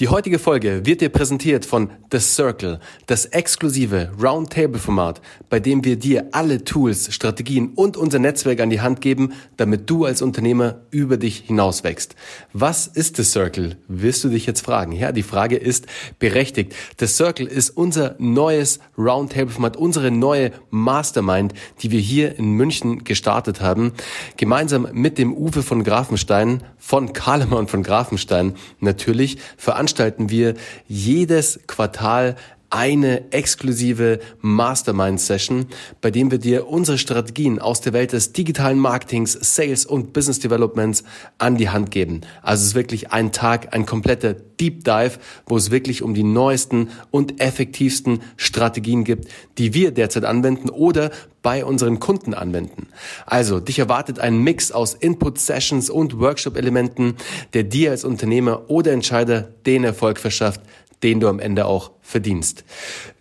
Die heutige Folge wird dir präsentiert von The Circle, das exklusive Roundtable-Format, bei dem wir dir alle Tools, Strategien und unser Netzwerk an die Hand geben, damit du als Unternehmer über dich hinaus wächst. Was ist The Circle? Wirst du dich jetzt fragen? Ja, die Frage ist berechtigt. The Circle ist unser neues Roundtable-Format, unsere neue Mastermind, die wir hier in München gestartet haben, gemeinsam mit dem Uwe von Grafenstein, von Kalemann von Grafenstein natürlich, veranstalten wir jedes Quartal eine exklusive Mastermind-Session, bei dem wir dir unsere Strategien aus der Welt des digitalen Marketings, Sales und Business Developments an die Hand geben. Also es ist wirklich ein Tag, ein kompletter Deep Dive, wo es wirklich um die neuesten und effektivsten Strategien gibt, die wir derzeit anwenden oder bei unseren Kunden anwenden. Also, dich erwartet ein Mix aus Input-Sessions und Workshop-Elementen, der dir als Unternehmer oder Entscheider den Erfolg verschafft, den du am Ende auch verdienst.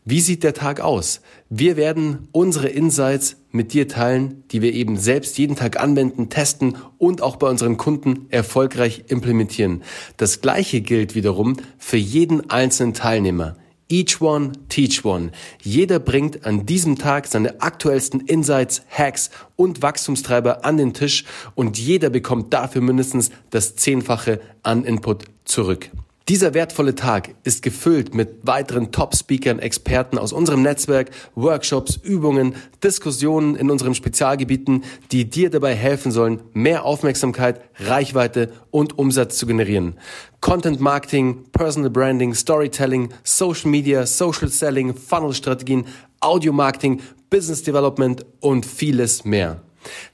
Wie sieht der Tag aus? Wir werden unsere Insights mit dir teilen, die wir eben selbst jeden Tag anwenden, testen und auch bei unseren Kunden erfolgreich implementieren. Das gleiche gilt wiederum für jeden einzelnen Teilnehmer. Each one, teach one. Jeder bringt an diesem Tag seine aktuellsten Insights, Hacks und Wachstumstreiber an den Tisch und jeder bekommt dafür mindestens das Zehnfache an Input zurück. Dieser wertvolle Tag ist gefüllt mit weiteren Top-Speakern, Experten aus unserem Netzwerk, Workshops, Übungen, Diskussionen in unseren Spezialgebieten, die dir dabei helfen sollen, mehr Aufmerksamkeit, Reichweite und Umsatz zu generieren. Content Marketing, Personal Branding, Storytelling, Social Media, Social Selling, Funnel-Strategien, Audio Marketing, Business Development und vieles mehr.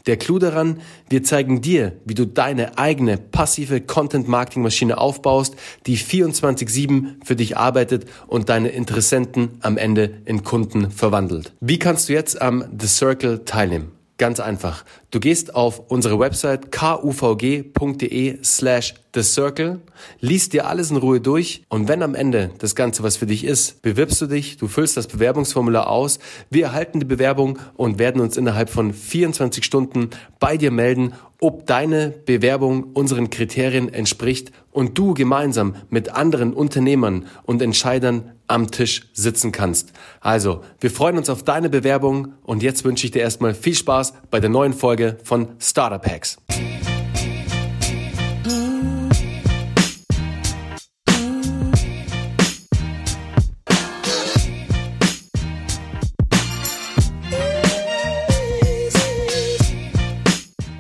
Der Clou daran, wir zeigen dir, wie du deine eigene passive Content-Marketing-Maschine aufbaust, die 24-7 für dich arbeitet und deine Interessenten am Ende in Kunden verwandelt. Wie kannst du jetzt am The Circle teilnehmen? Ganz einfach. Du gehst auf unsere Website kuvg.de slash The Circle, liest dir alles in Ruhe durch und wenn am Ende das Ganze was für dich ist, bewirbst du dich, du füllst das Bewerbungsformular aus, wir erhalten die Bewerbung und werden uns innerhalb von 24 Stunden bei dir melden, ob deine Bewerbung unseren Kriterien entspricht und du gemeinsam mit anderen Unternehmern und Entscheidern am Tisch sitzen kannst. Also, wir freuen uns auf deine Bewerbung und jetzt wünsche ich dir erstmal viel Spaß bei der neuen Folge von Startup Hacks.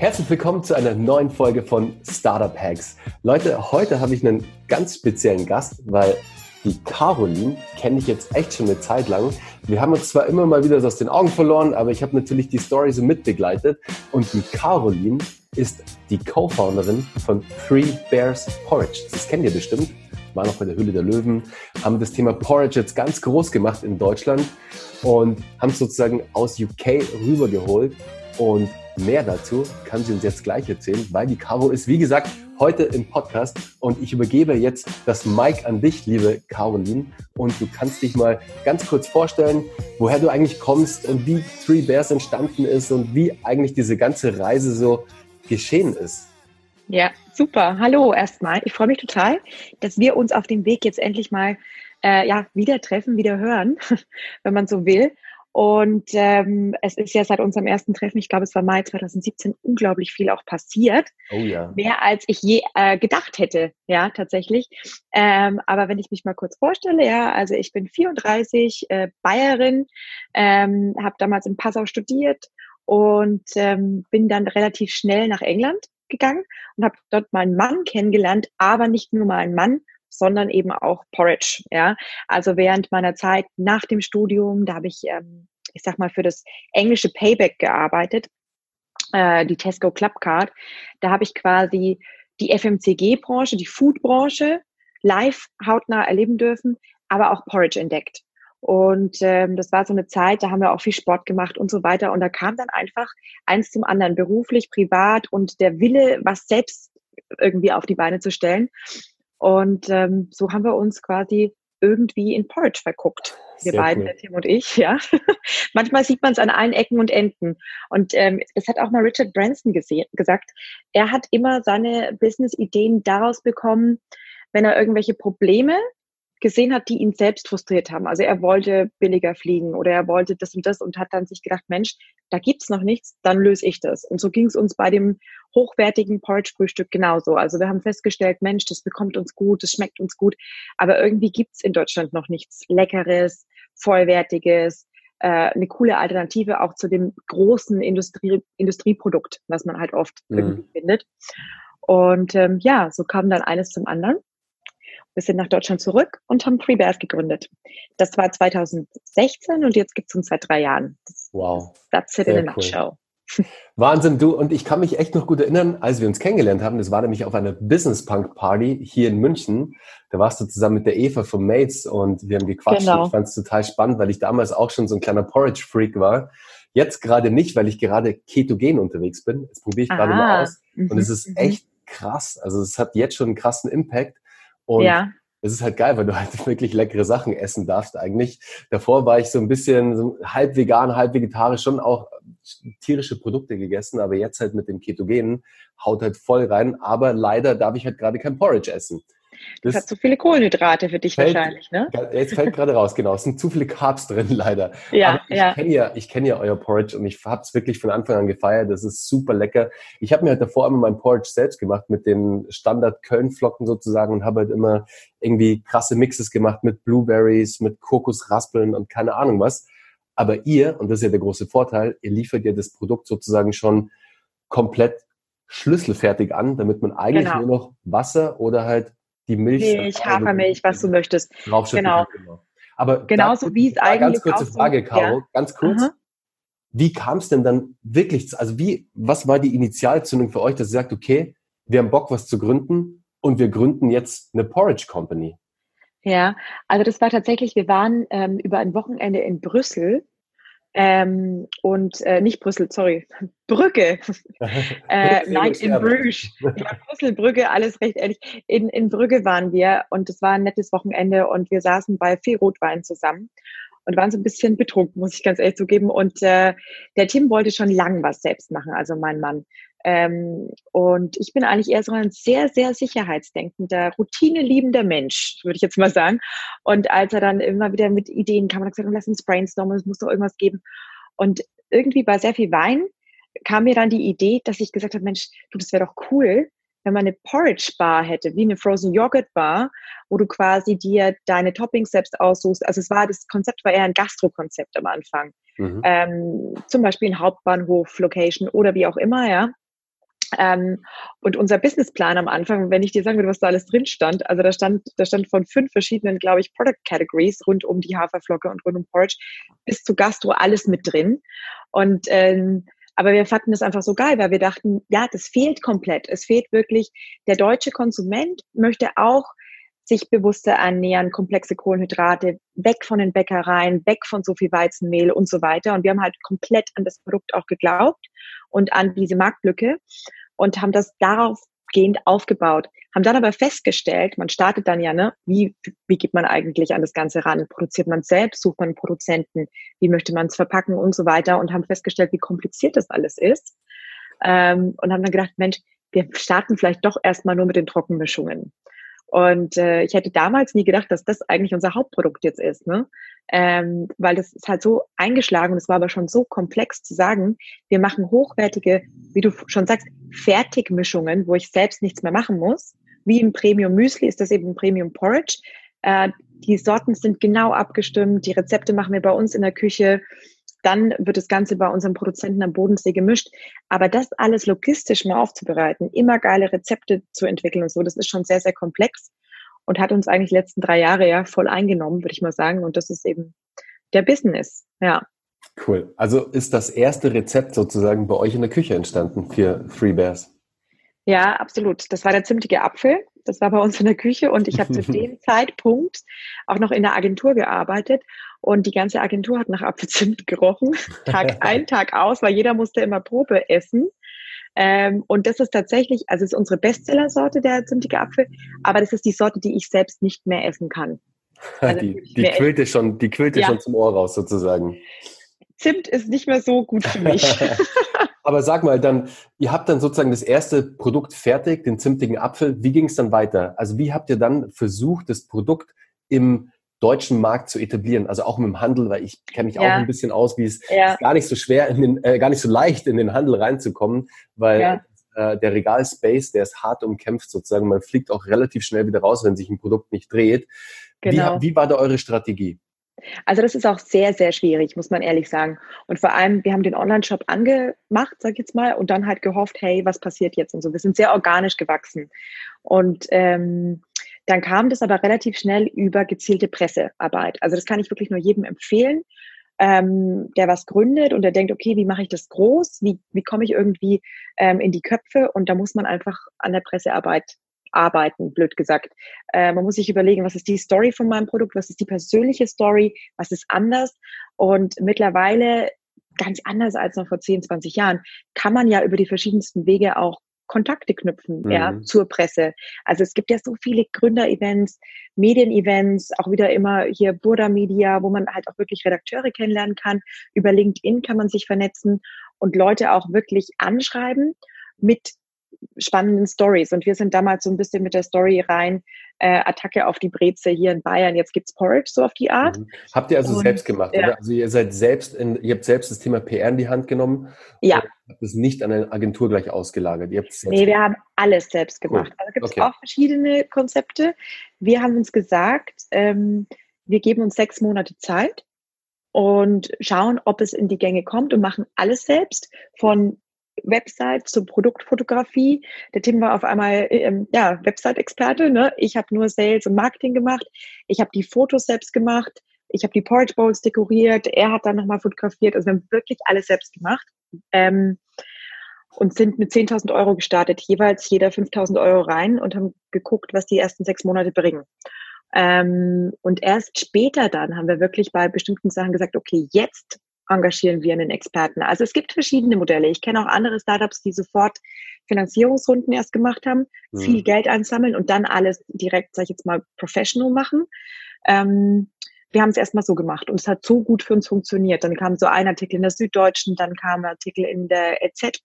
Herzlich willkommen zu einer neuen Folge von Startup Hacks. Leute, heute habe ich einen ganz speziellen Gast, weil die Caroline kenne ich jetzt echt schon eine Zeit lang. Wir haben uns zwar immer mal wieder aus den Augen verloren, aber ich habe natürlich die Story so mitbegleitet. Und die Caroline ist die Co-Founderin von Three Bears Porridge. Das kennt ihr bestimmt. War noch bei der Hülle der Löwen, haben das Thema Porridge jetzt ganz groß gemacht in Deutschland und haben es sozusagen aus UK rübergeholt. Und mehr dazu kann sie uns jetzt gleich erzählen, weil die Caro ist, wie gesagt, heute im Podcast und ich übergebe jetzt das Mic an dich, liebe Caroline. Und du kannst dich mal ganz kurz vorstellen, woher du eigentlich kommst und wie Three Bears entstanden ist und wie eigentlich diese ganze Reise so geschehen ist. Ja, super. Hallo erstmal. Ich freue mich total, dass wir uns auf dem Weg jetzt endlich mal äh, ja, wieder treffen, wieder hören, wenn man so will. Und ähm, es ist ja seit unserem ersten Treffen, ich glaube, es war Mai 2017, unglaublich viel auch passiert. Oh ja. Mehr als ich je äh, gedacht hätte, ja, tatsächlich. Ähm, aber wenn ich mich mal kurz vorstelle, ja, also ich bin 34, äh, Bayerin, ähm, habe damals in Passau studiert und ähm, bin dann relativ schnell nach England gegangen und habe dort meinen Mann kennengelernt, aber nicht nur meinen Mann, sondern eben auch Porridge. Ja, also während meiner Zeit nach dem Studium, da habe ich, ähm, ich sag mal, für das englische Payback gearbeitet, äh, die Tesco Clubcard. Da habe ich quasi die FMCG-Branche, die Food-Branche live hautnah erleben dürfen, aber auch Porridge entdeckt. Und ähm, das war so eine Zeit, da haben wir auch viel Sport gemacht und so weiter. Und da kam dann einfach eins zum anderen, beruflich, privat und der Wille, was selbst irgendwie auf die Beine zu stellen. Und ähm, so haben wir uns quasi irgendwie in Porridge verguckt. Wir Sehr beiden, cool. Tim und ich, ja. Manchmal sieht man es an allen Ecken und Enden. Und ähm, das hat auch mal Richard Branson gesagt. Er hat immer seine Business-Ideen daraus bekommen, wenn er irgendwelche Probleme gesehen hat, die ihn selbst frustriert haben. Also er wollte billiger fliegen oder er wollte das und das und hat dann sich gedacht, Mensch, da gibt's noch nichts, dann löse ich das. Und so ging es uns bei dem hochwertigen Porridge-Frühstück genauso. Also wir haben festgestellt, Mensch, das bekommt uns gut, das schmeckt uns gut, aber irgendwie gibt's in Deutschland noch nichts Leckeres, Vollwertiges, äh, eine coole Alternative auch zu dem großen Industrie, Industrieprodukt, was man halt oft mhm. irgendwie findet. Und ähm, ja, so kam dann eines zum anderen. Wir sind nach Deutschland zurück und haben Free Bears gegründet. Das war 2016 und jetzt gibt es uns seit drei Jahren. Das, wow. That's it Sehr in a nutshell. Wahnsinn, du. Und ich kann mich echt noch gut erinnern, als wir uns kennengelernt haben. Das war nämlich auf einer Business Punk Party hier in München. Da warst du zusammen mit der Eva von Mates und wir haben gequatscht. Genau. Ich fand es total spannend, weil ich damals auch schon so ein kleiner Porridge-Freak war. Jetzt gerade nicht, weil ich gerade ketogen unterwegs bin. Das probiere ich gerade mal aus. Und es mhm, ist mhm. echt krass. Also es hat jetzt schon einen krassen Impact. Und ja. es ist halt geil, weil du halt wirklich leckere Sachen essen darfst eigentlich. Davor war ich so ein bisschen so halb vegan, halb vegetarisch, schon auch tierische Produkte gegessen, aber jetzt halt mit dem Ketogenen haut halt voll rein. Aber leider darf ich halt gerade kein Porridge essen. Das, das hat zu viele Kohlenhydrate für dich fällt, wahrscheinlich, ne? Jetzt fällt gerade raus, genau. Es sind zu viele Carbs drin, leider. Ja, Aber ich ja. kenne ja, ich kenne ja euer Porridge und ich habe es wirklich von Anfang an gefeiert. Das ist super lecker. Ich habe mir halt davor immer mein Porridge selbst gemacht mit den Standard Köln-Flocken sozusagen und habe halt immer irgendwie krasse Mixes gemacht mit Blueberries, mit Kokosraspeln und keine Ahnung was. Aber ihr, und das ist ja der große Vorteil, ihr liefert ja das Produkt sozusagen schon komplett schlüsselfertig an, damit man eigentlich genau. nur noch Wasser oder halt die Milch. Milch, Hafermilch, was du möchtest. Genau. genau. Aber genauso wie es eigentlich Ganz kurze Frage, Caro, ja. ganz kurz. Aha. Wie kam es denn dann wirklich, also wie, was war die Initialzündung für euch, dass ihr sagt, okay, wir haben Bock, was zu gründen und wir gründen jetzt eine Porridge Company? Ja, also das war tatsächlich, wir waren ähm, über ein Wochenende in Brüssel ähm, und äh, nicht Brüssel, sorry, Brücke. äh, nein, in Bruges. Ja, Brüssel, Brügge, alles recht ehrlich. In, in Brügge waren wir und es war ein nettes Wochenende und wir saßen bei viel Rotwein zusammen und waren so ein bisschen betrunken, muss ich ganz ehrlich zugeben. Und äh, der Tim wollte schon lang was selbst machen, also mein Mann. Ähm, und ich bin eigentlich eher so ein sehr, sehr sicherheitsdenkender, routineliebender Mensch, würde ich jetzt mal sagen. Und als er dann immer wieder mit Ideen kam, hat er gesagt, lass uns brainstormen, es muss doch irgendwas geben. Und irgendwie bei sehr viel Wein kam mir dann die Idee, dass ich gesagt habe, Mensch, du, das wäre doch cool, wenn man eine Porridge Bar hätte, wie eine Frozen Yogurt Bar, wo du quasi dir deine Toppings selbst aussuchst. Also es war, das Konzept war eher ein Gastro-Konzept am Anfang. Mhm. Ähm, zum Beispiel ein Hauptbahnhof, Location oder wie auch immer, ja. Ähm, und unser Businessplan am Anfang, wenn ich dir sagen würde, was da alles drin stand, also da stand, da stand von fünf verschiedenen, glaube ich, Product Categories rund um die Haferflocke und rund um Porridge bis zu Gastro alles mit drin. Und ähm, aber wir fanden das einfach so geil, weil wir dachten, ja, das fehlt komplett. Es fehlt wirklich, der deutsche Konsument möchte auch sich bewusster ernähren, komplexe Kohlenhydrate, weg von den Bäckereien, weg von so viel Weizenmehl und so weiter. Und wir haben halt komplett an das Produkt auch geglaubt und an diese Marktlücke und haben das daraufgehend aufgebaut. Haben dann aber festgestellt, man startet dann ja, ne, wie, wie geht man eigentlich an das Ganze ran? Produziert man selbst, sucht man einen Produzenten, wie möchte man es verpacken und so weiter und haben festgestellt, wie kompliziert das alles ist. Ähm, und haben dann gedacht, Mensch, wir starten vielleicht doch erstmal nur mit den Trockenmischungen. Und äh, ich hätte damals nie gedacht, dass das eigentlich unser Hauptprodukt jetzt ist, ne? Ähm, weil das ist halt so eingeschlagen und es war aber schon so komplex zu sagen, wir machen hochwertige, wie du schon sagst, Fertigmischungen, wo ich selbst nichts mehr machen muss. Wie im Premium Müsli ist das eben ein Premium Porridge. Äh, die Sorten sind genau abgestimmt, die Rezepte machen wir bei uns in der Küche. Dann wird das Ganze bei unserem Produzenten am Bodensee gemischt. Aber das alles logistisch mal aufzubereiten, immer geile Rezepte zu entwickeln und so, das ist schon sehr, sehr komplex und hat uns eigentlich die letzten drei Jahre ja voll eingenommen, würde ich mal sagen. Und das ist eben der Business, ja. Cool. Also ist das erste Rezept sozusagen bei euch in der Küche entstanden für Free Bears? Ja, absolut. Das war der zimtige Apfel. Das war bei uns in der Küche und ich habe zu dem Zeitpunkt auch noch in der Agentur gearbeitet und die ganze Agentur hat nach Apfelzimt gerochen, Tag ein, Tag aus, weil jeder musste immer Probe essen. Ähm, und das ist tatsächlich, also es ist unsere Bestsellersorte, der zimtige Apfel, aber das ist die Sorte, die ich selbst nicht mehr essen kann. Also die die quillte schon, die quillte ja. schon zum Ohr raus sozusagen. Zimt ist nicht mehr so gut für mich. Aber sag mal, dann, ihr habt dann sozusagen das erste Produkt fertig, den zimtigen Apfel. Wie ging es dann weiter? Also wie habt ihr dann versucht, das Produkt im deutschen Markt zu etablieren, also auch mit dem Handel, weil ich kenne mich ja. auch ein bisschen aus, wie es ja. gar nicht so schwer, in den, äh, gar nicht so leicht in den Handel reinzukommen, weil ja. äh, der Regalspace, der ist hart umkämpft sozusagen. Man fliegt auch relativ schnell wieder raus, wenn sich ein Produkt nicht dreht. Genau. Wie, wie war da eure Strategie? Also das ist auch sehr, sehr schwierig, muss man ehrlich sagen. Und vor allem, wir haben den Online-Shop angemacht, sag ich jetzt mal, und dann halt gehofft, hey, was passiert jetzt und so. Wir sind sehr organisch gewachsen. Und ähm, dann kam das aber relativ schnell über gezielte Pressearbeit. Also das kann ich wirklich nur jedem empfehlen, ähm, der was gründet und der denkt, okay, wie mache ich das groß? Wie, wie komme ich irgendwie ähm, in die Köpfe? Und da muss man einfach an der Pressearbeit arbeiten, blöd gesagt. Äh, man muss sich überlegen, was ist die Story von meinem Produkt, was ist die persönliche Story, was ist anders. Und mittlerweile, ganz anders als noch vor 10, 20 Jahren, kann man ja über die verschiedensten Wege auch Kontakte knüpfen mhm. ja, zur Presse. Also es gibt ja so viele Gründer-Events, Medien-Events, auch wieder immer hier Burda Media, wo man halt auch wirklich Redakteure kennenlernen kann. Über LinkedIn kann man sich vernetzen und Leute auch wirklich anschreiben mit spannenden Stories. Und wir sind damals so ein bisschen mit der Story rein, äh, Attacke auf die Breze hier in Bayern, jetzt gibt's Porridge, so auf die Art. Mhm. Habt ihr also und, selbst gemacht, ja. oder? Also ihr seid selbst in, ihr habt selbst das Thema PR in die Hand genommen. Ja. Habt es nicht an eine Agentur gleich ausgelagert. Ihr nee, wir haben alles selbst gemacht. Cool. Also gibt es okay. auch verschiedene Konzepte. Wir haben uns gesagt, ähm, wir geben uns sechs Monate Zeit und schauen, ob es in die Gänge kommt und machen alles selbst von Website zur Produktfotografie. Der Tim war auf einmal ähm, ja, Website-Experte. Ne? Ich habe nur Sales und Marketing gemacht. Ich habe die Fotos selbst gemacht. Ich habe die Porridge Bowls dekoriert. Er hat dann nochmal fotografiert. Also wir haben wirklich alles selbst gemacht. Ähm, und sind mit 10.000 Euro gestartet, jeweils jeder 5.000 Euro rein und haben geguckt, was die ersten sechs Monate bringen. Ähm, und erst später dann haben wir wirklich bei bestimmten Sachen gesagt, okay, jetzt engagieren wir einen Experten. Also es gibt verschiedene Modelle. Ich kenne auch andere Startups, die sofort Finanzierungsrunden erst gemacht haben, mhm. viel Geld einsammeln und dann alles direkt, sag ich jetzt mal, professional machen. Ähm, wir haben es erstmal so gemacht und es hat so gut für uns funktioniert. Dann kam so ein Artikel in der Süddeutschen, dann kam ein Artikel in der EZ,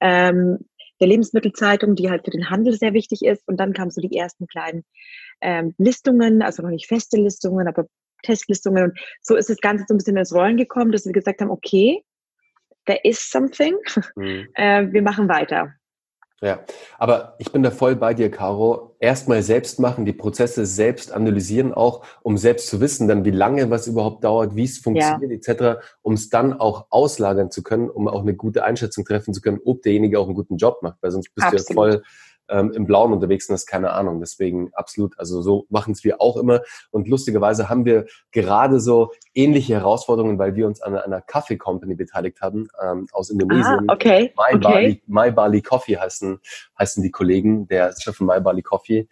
ähm, der Lebensmittelzeitung, die halt für den Handel sehr wichtig ist. Und dann kamen so die ersten kleinen ähm, Listungen, also noch nicht feste Listungen, aber Testlistungen. Und so ist das Ganze so ein bisschen ins Rollen gekommen, dass wir gesagt haben, okay, there is something, mhm. äh, wir machen weiter. Ja, aber ich bin da voll bei dir, Caro. Erstmal selbst machen, die Prozesse selbst analysieren auch, um selbst zu wissen, dann wie lange was überhaupt dauert, wie es funktioniert ja. etc., um es dann auch auslagern zu können, um auch eine gute Einschätzung treffen zu können, ob derjenige auch einen guten Job macht, weil sonst bist Absolut. du ja voll ähm, im Blauen unterwegs sind, das ist keine Ahnung. Deswegen absolut, also so machen es wir auch immer. Und lustigerweise haben wir gerade so ähnliche Herausforderungen, weil wir uns an einer Kaffee Company beteiligt haben ähm, aus Indonesien. Ah, okay. My, okay. Bali, My Bali Coffee heißen, heißen die Kollegen, der Chef von My Bali Coffee.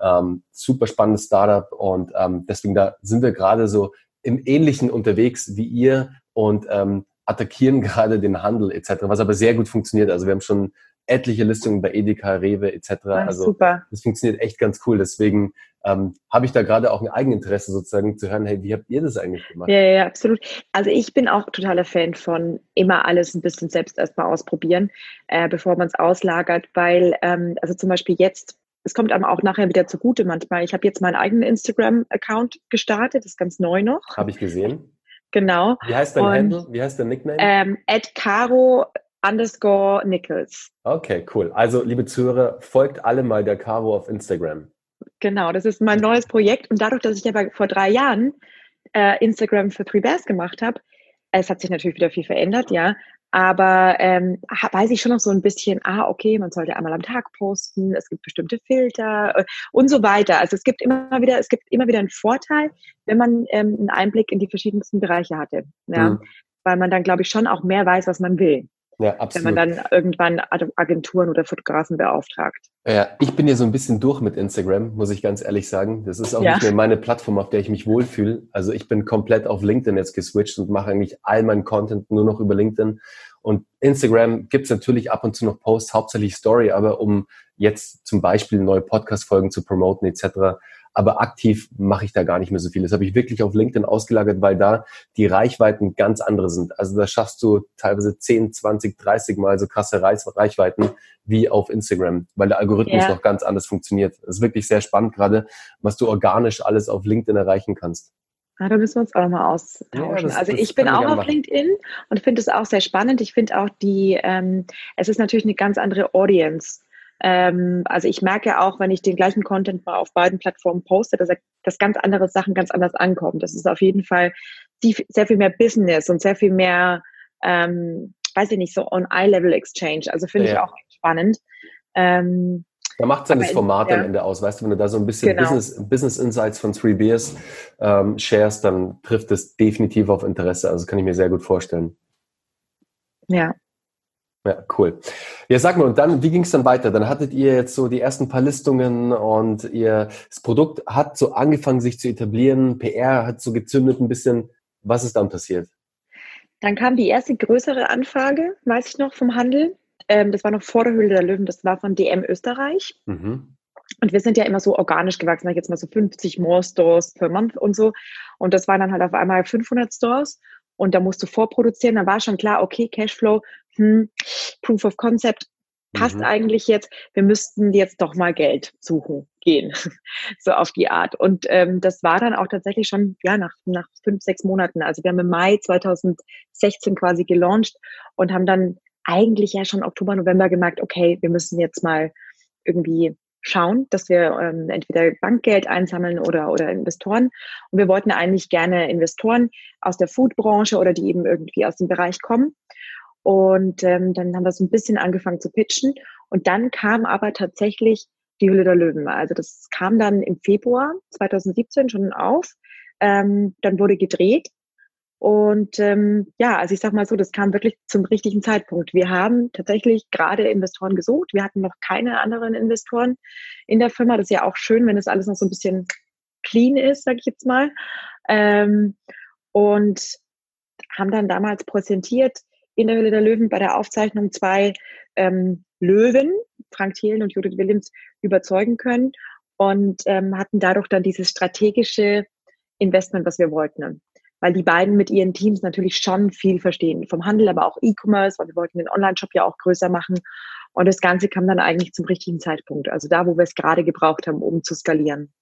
Ähm, super spannendes Startup und ähm, deswegen da sind wir gerade so im Ähnlichen unterwegs wie ihr und ähm, attackieren gerade den Handel etc., was aber sehr gut funktioniert. Also wir haben schon etliche Listungen bei Edeka, Rewe etc. Ah, also super. das funktioniert echt ganz cool. Deswegen ähm, habe ich da gerade auch ein Eigeninteresse sozusagen zu hören, hey, wie habt ihr das eigentlich gemacht? Ja, ja, absolut. Also ich bin auch totaler Fan von immer alles ein bisschen selbst erstmal ausprobieren, äh, bevor man es auslagert, weil ähm, also zum Beispiel jetzt es kommt einem auch nachher wieder zugute manchmal. Ich habe jetzt meinen eigenen Instagram-Account gestartet, das ist ganz neu noch. Habe ich gesehen. Genau. Wie heißt dein Und, Handle? Wie heißt dein Nickname? Ähm, Caro underscore Nichols. Okay, cool. Also, liebe Zuhörer, folgt alle mal der Caro auf Instagram. Genau, das ist mein neues Projekt. Und dadurch, dass ich aber vor drei Jahren äh, Instagram für Privers gemacht habe, es hat sich natürlich wieder viel verändert, ja. Aber ähm, weiß ich schon noch so ein bisschen, ah, okay, man sollte einmal am Tag posten, es gibt bestimmte Filter äh, und so weiter. Also es gibt immer wieder, es gibt immer wieder einen Vorteil, wenn man ähm, einen Einblick in die verschiedensten Bereiche hatte. Ja? Mhm. Weil man dann, glaube ich, schon auch mehr weiß, was man will. Ja, absolut. Wenn man dann irgendwann Agenturen oder Fotografen beauftragt. Ja, ich bin ja so ein bisschen durch mit Instagram, muss ich ganz ehrlich sagen. Das ist auch ja. nicht mehr meine Plattform, auf der ich mich wohlfühle. Also ich bin komplett auf LinkedIn jetzt geswitcht und mache eigentlich all meinen Content nur noch über LinkedIn. Und Instagram gibt's natürlich ab und zu noch Posts, hauptsächlich Story, aber um jetzt zum Beispiel neue Podcast-Folgen zu promoten etc., aber aktiv mache ich da gar nicht mehr so viel. Das habe ich wirklich auf LinkedIn ausgelagert, weil da die Reichweiten ganz andere sind. Also da schaffst du teilweise 10, 20, 30 Mal so krasse Reichweiten wie auf Instagram, weil der Algorithmus ja. noch ganz anders funktioniert. Das ist wirklich sehr spannend gerade, was du organisch alles auf LinkedIn erreichen kannst. Ja, da müssen wir uns auch nochmal austauschen. Ja, das, also ich bin auch auf LinkedIn und finde es auch sehr spannend. Ich finde auch die, ähm, es ist natürlich eine ganz andere Audience. Ähm, also ich merke auch, wenn ich den gleichen Content auf beiden Plattformen poste, dass, dass ganz andere Sachen ganz anders ankommen. Das ist auf jeden Fall sehr viel mehr Business und sehr viel mehr, ähm, weiß ich nicht, so on-eye-level-Exchange. Also finde ja. ich auch spannend. Ähm, da macht dann das Format ja. am Ende aus. Weißt du, wenn du da so ein bisschen genau. Business, Business Insights von Three Beers ähm, shares, dann trifft es definitiv auf Interesse. Also kann ich mir sehr gut vorstellen. Ja. Ja, cool. Ja, sag mal, und dann, wie ging es dann weiter? Dann hattet ihr jetzt so die ersten paar Listungen und ihr, das Produkt hat so angefangen, sich zu etablieren, PR hat so gezündet ein bisschen. Was ist dann passiert? Dann kam die erste größere Anfrage, weiß ich noch, vom Handel. Ähm, das war noch vor der Höhle der Löwen, das war von DM Österreich. Mhm. Und wir sind ja immer so organisch gewachsen, jetzt mal so 50 more Stores per Month und so. Und das waren dann halt auf einmal 500 Stores. Und da musst du vorproduzieren. Dann war schon klar, okay, Cashflow, hm, Proof of Concept passt mhm. eigentlich jetzt. Wir müssten jetzt doch mal Geld suchen gehen, so auf die Art. Und ähm, das war dann auch tatsächlich schon ja nach nach fünf sechs Monaten. Also wir haben im Mai 2016 quasi gelauncht und haben dann eigentlich ja schon Oktober, November gemerkt, okay, wir müssen jetzt mal irgendwie schauen, dass wir ähm, entweder Bankgeld einsammeln oder, oder Investoren. Und wir wollten eigentlich gerne Investoren aus der Foodbranche oder die eben irgendwie aus dem Bereich kommen. Und ähm, dann haben wir so ein bisschen angefangen zu pitchen. Und dann kam aber tatsächlich die Hülle der Löwen. Also das kam dann im Februar 2017 schon auf. Ähm, dann wurde gedreht und ähm, ja, also ich sag mal so, das kam wirklich zum richtigen Zeitpunkt. Wir haben tatsächlich gerade Investoren gesucht. Wir hatten noch keine anderen Investoren in der Firma. Das ist ja auch schön, wenn das alles noch so ein bisschen clean ist, sag ich jetzt mal. Ähm, und haben dann damals präsentiert in der Höhle der Löwen bei der Aufzeichnung zwei ähm, Löwen, Frank Thielen und Judith Williams, überzeugen können und ähm, hatten dadurch dann dieses strategische Investment, was wir wollten weil die beiden mit ihren Teams natürlich schon viel verstehen. Vom Handel, aber auch E-Commerce, weil wir wollten den Online-Shop ja auch größer machen. Und das Ganze kam dann eigentlich zum richtigen Zeitpunkt. Also da, wo wir es gerade gebraucht haben, um zu skalieren.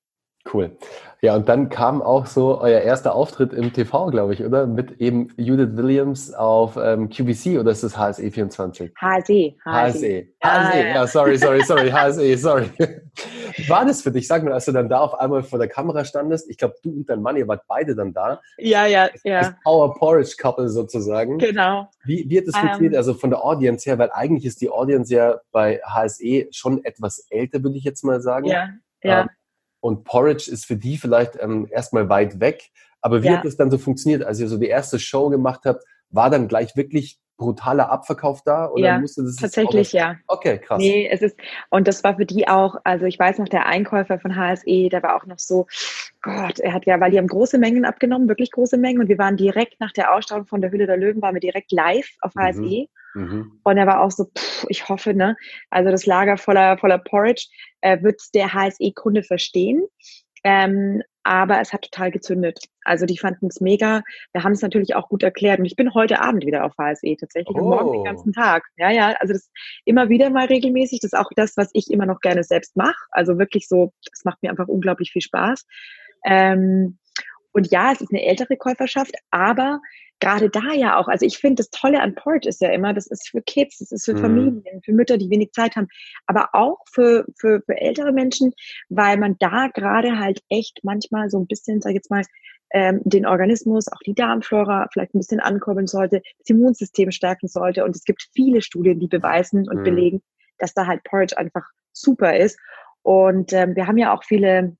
Cool. Ja, und dann kam auch so euer erster Auftritt im TV, glaube ich, oder? Mit eben Judith Williams auf ähm, QVC oder ist das HSE 24? HSE. HSE. HSE, ja, ja, sorry, sorry, sorry, HSE, sorry. War das für dich, sag mal, als du dann da auf einmal vor der Kamera standest? Ich glaube, du und dein Mann, ihr wart beide dann da. Ja, ja, ja. Das Power Porridge Couple sozusagen. Genau. Wie, wie hat das funktioniert? Um, also von der Audience her, weil eigentlich ist die Audience ja bei HSE schon etwas älter, würde ich jetzt mal sagen. Ja, ja. Ähm, und Porridge ist für die vielleicht ähm, erstmal weit weg. Aber wie ja. hat das dann so funktioniert? Als ihr so die erste Show gemacht habt, war dann gleich wirklich brutaler Abverkauf da? Oder ja, musste das tatsächlich ja. Okay, krass. Nee, es ist, und das war für die auch, also ich weiß noch, der Einkäufer von HSE, der war auch noch so, Gott, er hat ja, weil die haben große Mengen abgenommen, wirklich große Mengen und wir waren direkt nach der Ausstrahlung von der Hülle der Löwen, waren wir direkt live auf HSE. Mhm. Mhm. Und er war auch so, pff, ich hoffe, ne, also das Lager voller, voller Porridge äh, wird der HSE-Kunde verstehen. Ähm, aber es hat total gezündet. Also die fanden es mega. Wir haben es natürlich auch gut erklärt. Und ich bin heute Abend wieder auf HSE tatsächlich oh. und morgen den ganzen Tag. Ja, ja, also das immer wieder mal regelmäßig. Das ist auch das, was ich immer noch gerne selbst mache. Also wirklich so, das macht mir einfach unglaublich viel Spaß. Ähm, und ja, es ist eine ältere Käuferschaft, aber gerade da ja auch, also ich finde, das Tolle an Port ist ja immer, das ist für Kids, das ist für mhm. Familien, für Mütter, die wenig Zeit haben, aber auch für, für, für ältere Menschen, weil man da gerade halt echt manchmal so ein bisschen, sag ich jetzt mal, ähm, den Organismus, auch die Darmflora vielleicht ein bisschen ankurbeln sollte, das Immunsystem stärken sollte. Und es gibt viele Studien, die beweisen und mhm. belegen, dass da halt Porridge einfach super ist. Und ähm, wir haben ja auch viele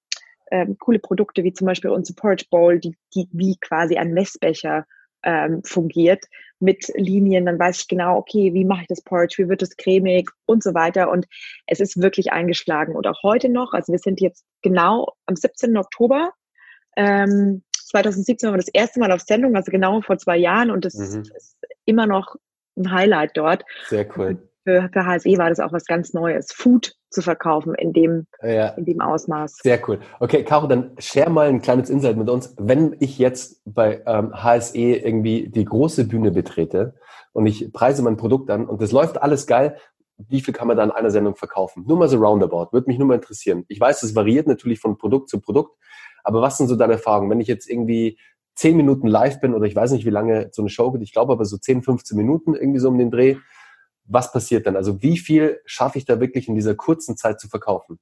ähm, coole Produkte, wie zum Beispiel unsere Porridge Bowl, die, die wie quasi ein Messbecher ähm, fungiert mit Linien, dann weiß ich genau, okay, wie mache ich das Porridge, wie wird es cremig und so weiter. Und es ist wirklich eingeschlagen. Und auch heute noch, also wir sind jetzt genau am 17. Oktober. Ähm, 2017 waren wir das erste Mal auf Sendung, also genau vor zwei Jahren und das mhm. ist immer noch ein Highlight dort. Sehr cool. Für, für HSE war das auch was ganz Neues. Food zu verkaufen in dem, ja. in dem Ausmaß. Sehr cool. Okay, Caro, dann share mal ein kleines Insight mit uns. Wenn ich jetzt bei ähm, HSE irgendwie die große Bühne betrete und ich preise mein Produkt an und das läuft alles geil, wie viel kann man da in einer Sendung verkaufen? Nur mal so roundabout, würde mich nur mal interessieren. Ich weiß, es variiert natürlich von Produkt zu Produkt, aber was sind so deine Erfahrungen? Wenn ich jetzt irgendwie zehn Minuten live bin oder ich weiß nicht, wie lange so eine Show geht, ich glaube aber so 10, 15 Minuten irgendwie so um den Dreh, was passiert dann? Also wie viel schaffe ich da wirklich in dieser kurzen Zeit zu verkaufen?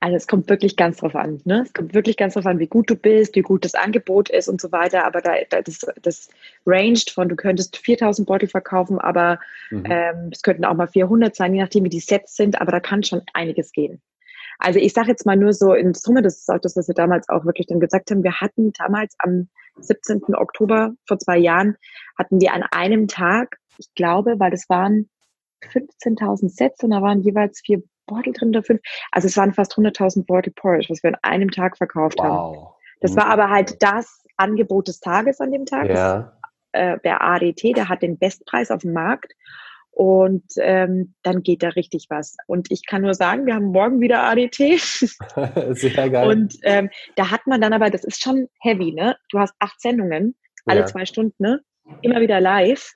Also es kommt wirklich ganz drauf an. Ne? Es kommt wirklich ganz drauf an, wie gut du bist, wie gut das Angebot ist und so weiter. Aber da, das, das ranged von, du könntest 4000 Beutel verkaufen, aber mhm. ähm, es könnten auch mal 400 sein, je nachdem, wie die Sets sind. Aber da kann schon einiges gehen. Also ich sage jetzt mal nur so in Summe, das ist auch das, was wir damals auch wirklich dann gesagt haben. Wir hatten damals am 17. Oktober vor zwei Jahren, hatten wir an einem Tag, ich glaube, weil das waren 15.000 Sets und da waren jeweils vier Beutel drin oder fünf. Also es waren fast 100.000 Beutel Porridge, was wir an einem Tag verkauft wow. haben. Das war aber halt das Angebot des Tages an dem Tag. Ja. Das, äh, der ADT, der hat den Bestpreis auf dem Markt und ähm, dann geht da richtig was. Und ich kann nur sagen, wir haben morgen wieder ADT. Sehr geil. Und ähm, da hat man dann aber, das ist schon heavy, ne? Du hast acht Sendungen, alle ja. zwei Stunden, ne? Immer wieder live.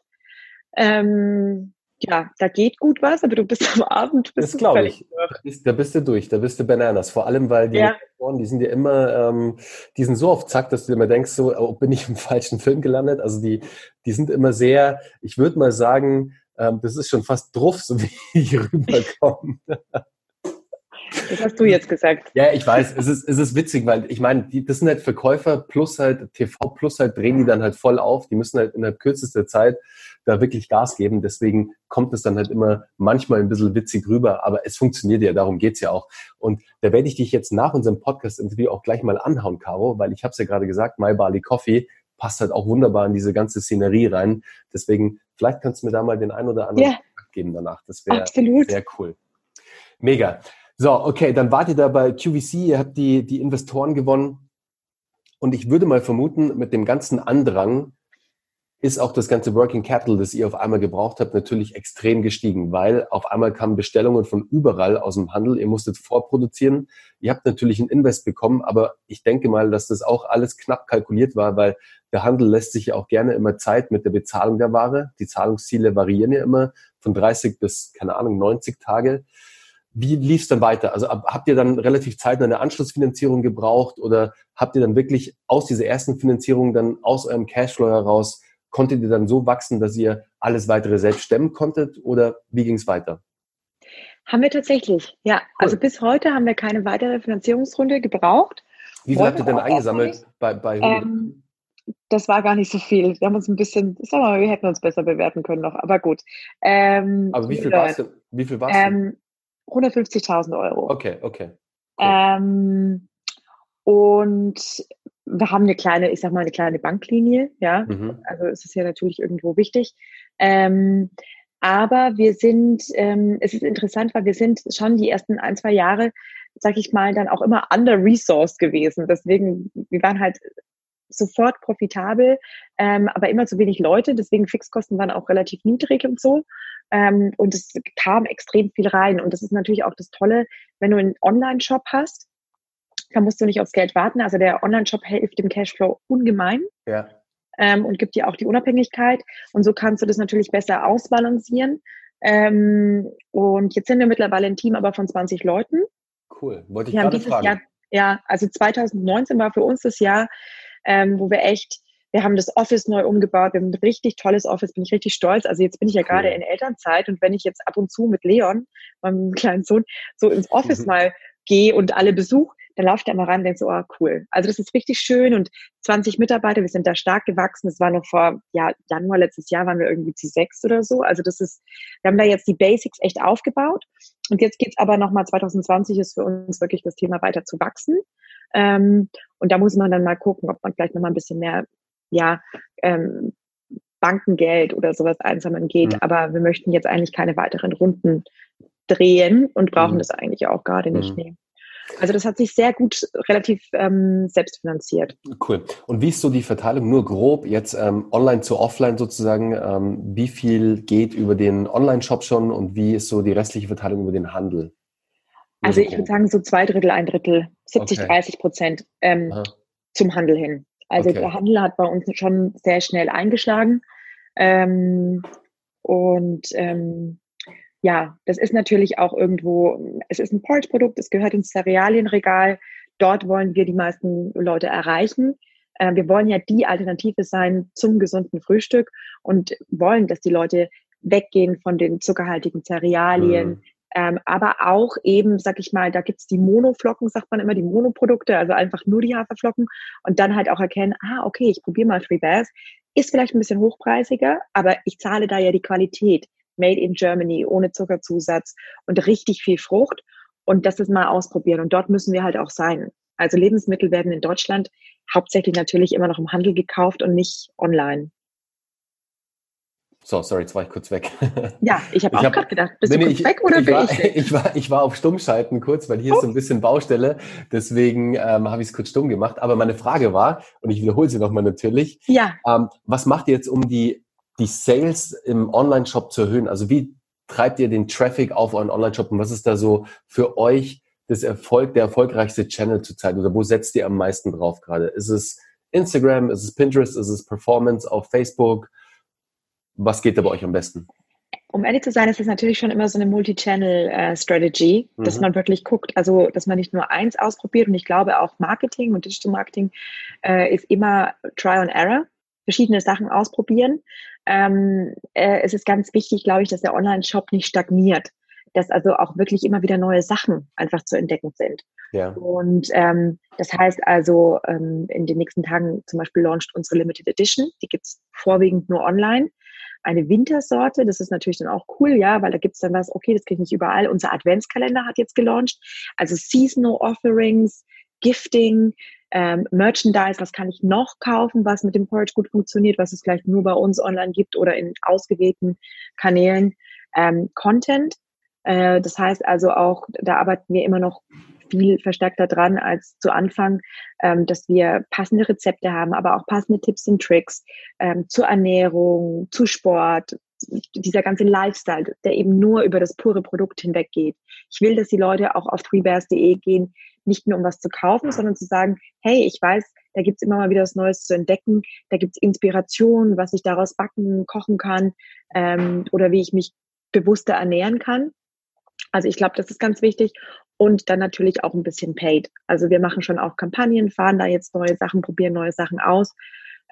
Ähm, ja, da geht gut was, aber du bist am Abend bist das glaube ich. Da bist, da bist, du durch, da bist du Bananas. Vor allem, weil die ja. die sind ja immer, ähm, die sind so auf Zack, dass du immer denkst, so, oh, bin ich im falschen Film gelandet? Also die, die sind immer sehr, ich würde mal sagen, ähm, das ist schon fast druff, so wie ich rüberkomme. Das hast du jetzt gesagt. Ja, ich weiß, es ist, es ist witzig, weil ich meine, die, das sind halt Verkäufer plus halt TV plus halt drehen die dann halt voll auf. Die müssen halt in der kürzester Zeit da wirklich Gas geben. Deswegen kommt es dann halt immer manchmal ein bisschen witzig rüber, aber es funktioniert ja, darum geht's ja auch. Und da werde ich dich jetzt nach unserem Podcast-Interview auch gleich mal anhauen, Caro, weil ich habe es ja gerade gesagt, My Barley Coffee passt halt auch wunderbar in diese ganze Szenerie rein. Deswegen, vielleicht kannst du mir da mal den ein oder anderen ja. geben danach. Das wäre sehr cool. Mega. So, okay, dann wart ihr da bei QVC, ihr habt die, die Investoren gewonnen. Und ich würde mal vermuten, mit dem ganzen Andrang ist auch das ganze Working Capital, das ihr auf einmal gebraucht habt, natürlich extrem gestiegen, weil auf einmal kamen Bestellungen von überall aus dem Handel. Ihr musstet vorproduzieren. Ihr habt natürlich einen Invest bekommen, aber ich denke mal, dass das auch alles knapp kalkuliert war, weil der Handel lässt sich ja auch gerne immer Zeit mit der Bezahlung der Ware. Die Zahlungsziele variieren ja immer von 30 bis, keine Ahnung, 90 Tage. Wie lief es dann weiter? Also habt ihr dann relativ zeitnah eine Anschlussfinanzierung gebraucht oder habt ihr dann wirklich aus dieser ersten Finanzierung dann aus eurem Cashflow heraus konntet ihr dann so wachsen, dass ihr alles weitere selbst stemmen konntet oder wie ging es weiter? Haben wir tatsächlich, ja. Cool. Also bis heute haben wir keine weitere Finanzierungsrunde gebraucht. Wie viel habt ihr denn eingesammelt bei, bei ähm, Das war gar nicht so viel. Wir haben uns ein bisschen, sag mal, wir hätten uns besser bewerten können noch, aber gut. Ähm, aber wie viel war es denn? Wie viel war's ähm, 150.000 Euro. Okay, okay. Cool. Ähm, und wir haben eine kleine, ich sag mal, eine kleine Banklinie, ja. Mhm. Also es ist ja natürlich irgendwo wichtig. Ähm, aber wir sind, ähm, es ist interessant, weil wir sind schon die ersten ein, zwei Jahre, sag ich mal, dann auch immer under-resourced gewesen. Deswegen, wir waren halt sofort profitabel, ähm, aber immer zu wenig Leute. Deswegen Fixkosten waren auch relativ niedrig und so. Ähm, und es kam extrem viel rein. Und das ist natürlich auch das Tolle, wenn du einen Online-Shop hast, da musst du nicht aufs Geld warten. Also der Online-Shop hilft dem Cashflow ungemein. Ja. Ähm, und gibt dir auch die Unabhängigkeit. Und so kannst du das natürlich besser ausbalancieren. Ähm, und jetzt sind wir mittlerweile ein Team aber von 20 Leuten. Cool. Wollte ich wir gerade fragen. Jahr, ja, also 2019 war für uns das Jahr, ähm, wo wir echt, wir haben das Office neu umgebaut, wir haben ein richtig tolles Office, bin ich richtig stolz. Also jetzt bin ich ja cool. gerade in Elternzeit und wenn ich jetzt ab und zu mit Leon, meinem kleinen Sohn, so ins Office mhm. mal gehe und alle besuche, dann ich da mal ran und denke so, oh cool. Also das ist richtig schön und 20 Mitarbeiter, wir sind da stark gewachsen. Das war noch vor, ja, Januar letztes Jahr waren wir irgendwie zu sechs oder so. Also das ist, wir haben da jetzt die Basics echt aufgebaut. Und jetzt geht's aber nochmal, 2020 ist für uns wirklich das Thema weiter zu wachsen. Ähm, und da muss man dann mal gucken, ob man vielleicht nochmal ein bisschen mehr, ja, ähm, Bankengeld oder sowas einsammeln geht. Mhm. Aber wir möchten jetzt eigentlich keine weiteren Runden drehen und brauchen mhm. das eigentlich auch gerade nicht. Mhm. Nee. Also das hat sich sehr gut relativ ähm, selbst finanziert. Cool. Und wie ist so die Verteilung nur grob jetzt ähm, online zu offline sozusagen? Ähm, wie viel geht über den Online-Shop schon und wie ist so die restliche Verteilung über den Handel? Also ich würde sagen so zwei Drittel, ein Drittel, 70, okay. 30 Prozent ähm, zum Handel hin. Also okay. der Handel hat bei uns schon sehr schnell eingeschlagen. Ähm, und ähm, ja, das ist natürlich auch irgendwo, es ist ein Porridge-Produkt, es gehört ins Cerealienregal. Dort wollen wir die meisten Leute erreichen. Äh, wir wollen ja die Alternative sein zum gesunden Frühstück und wollen, dass die Leute weggehen von den zuckerhaltigen Cerealien, mhm. Ähm, aber auch eben, sag ich mal, da gibt's die Monoflocken, sagt man immer, die Monoprodukte, also einfach nur die Haferflocken und dann halt auch erkennen, ah, okay, ich probiere mal Free Bears. Ist vielleicht ein bisschen hochpreisiger, aber ich zahle da ja die Qualität. Made in Germany, ohne Zuckerzusatz und richtig viel Frucht. Und das ist mal ausprobieren. Und dort müssen wir halt auch sein. Also Lebensmittel werden in Deutschland hauptsächlich natürlich immer noch im Handel gekauft und nicht online. So, sorry, jetzt war ich kurz weg. Ja, ich habe auch hab, gerade gedacht, bist nee, du kurz ich, weg oder ich bin war, ich weg? Ich war, ich war auf Stummschalten kurz, weil hier oh. ist so ein bisschen Baustelle. Deswegen ähm, habe ich es kurz stumm gemacht. Aber meine Frage war, und ich wiederhole sie nochmal natürlich, ja. Ähm, was macht ihr jetzt, um die, die Sales im Online-Shop zu erhöhen? Also wie treibt ihr den Traffic auf euren Online-Shop und was ist da so für euch das Erfolg, der erfolgreichste Channel zurzeit? Oder wo setzt ihr am meisten drauf gerade? Ist es Instagram, ist es Pinterest, ist es Performance auf Facebook? Was geht da bei euch am besten? Um ehrlich zu sein, ist es natürlich schon immer so eine Multi-Channel-Strategy, mhm. dass man wirklich guckt, also dass man nicht nur eins ausprobiert. Und ich glaube auch Marketing und Digital Marketing äh, ist immer Try and Error, verschiedene Sachen ausprobieren. Ähm, äh, es ist ganz wichtig, glaube ich, dass der Online-Shop nicht stagniert, dass also auch wirklich immer wieder neue Sachen einfach zu entdecken sind. Ja. Und ähm, das heißt also, ähm, in den nächsten Tagen zum Beispiel launcht unsere Limited Edition. Die gibt's vorwiegend nur online eine Wintersorte. Das ist natürlich dann auch cool, ja, weil da gibt's dann was, okay, das kriege ich nicht überall. Unser Adventskalender hat jetzt gelauncht. Also Seasonal Offerings, Gifting, ähm, Merchandise, was kann ich noch kaufen, was mit dem Porridge gut funktioniert, was es vielleicht nur bei uns online gibt oder in ausgewählten Kanälen. Ähm, Content, äh, das heißt also auch, da arbeiten wir immer noch viel verstärkter dran als zu Anfang, ähm, dass wir passende Rezepte haben, aber auch passende Tipps und Tricks ähm, zur Ernährung, zu Sport, dieser ganze Lifestyle, der eben nur über das pure Produkt hinweggeht. Ich will, dass die Leute auch auf freebears.de gehen, nicht nur um was zu kaufen, sondern zu sagen, hey, ich weiß, da gibt's immer mal wieder was Neues zu entdecken, da gibt's Inspiration, was ich daraus backen, kochen kann ähm, oder wie ich mich bewusster ernähren kann. Also ich glaube, das ist ganz wichtig und dann natürlich auch ein bisschen paid. Also wir machen schon auch Kampagnen, fahren da jetzt neue Sachen, probieren neue Sachen aus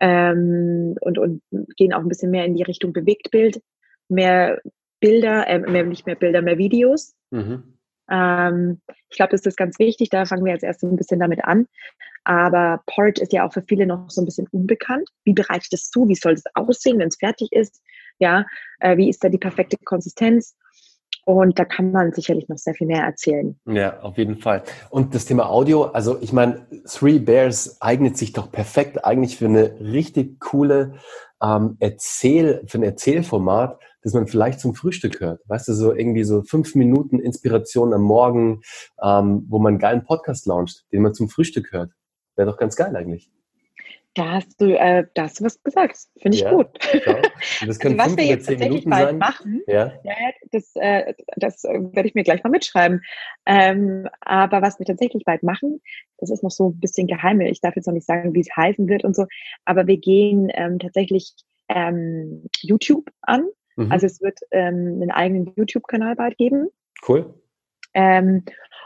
ähm, und, und gehen auch ein bisschen mehr in die Richtung Bewegtbild, mehr Bilder, äh, mehr, nicht mehr Bilder, mehr Videos. Mhm. Ähm, ich glaube, das ist ganz wichtig, da fangen wir jetzt erst ein bisschen damit an. Aber Porridge ist ja auch für viele noch so ein bisschen unbekannt. Wie bereite ich das zu? Wie soll das aussehen, wenn es fertig ist? Ja, äh, wie ist da die perfekte Konsistenz? Und da kann man sicherlich noch sehr viel mehr erzählen. Ja, auf jeden Fall. Und das Thema Audio, also ich meine, Three Bears eignet sich doch perfekt eigentlich für eine richtig coole ähm, Erzähl, für ein Erzählformat, das man vielleicht zum Frühstück hört. Weißt du, so irgendwie so fünf Minuten Inspiration am Morgen, ähm, wo man einen geilen Podcast launcht, den man zum Frühstück hört. Wäre doch ganz geil eigentlich. Da hast du, äh, da hast du was gesagt. Finde ich ja, gut. Ja. Das können also, was wir jetzt tatsächlich Minuten bald sein. machen, ja. ja das, äh, das äh, werde ich mir gleich mal mitschreiben. Ähm, aber was wir tatsächlich bald machen, das ist noch so ein bisschen geheim. Ich darf jetzt noch nicht sagen, wie es heißen wird und so. Aber wir gehen ähm, tatsächlich ähm, YouTube an. Mhm. Also es wird ähm, einen eigenen YouTube-Kanal bald geben. Cool. Ähm,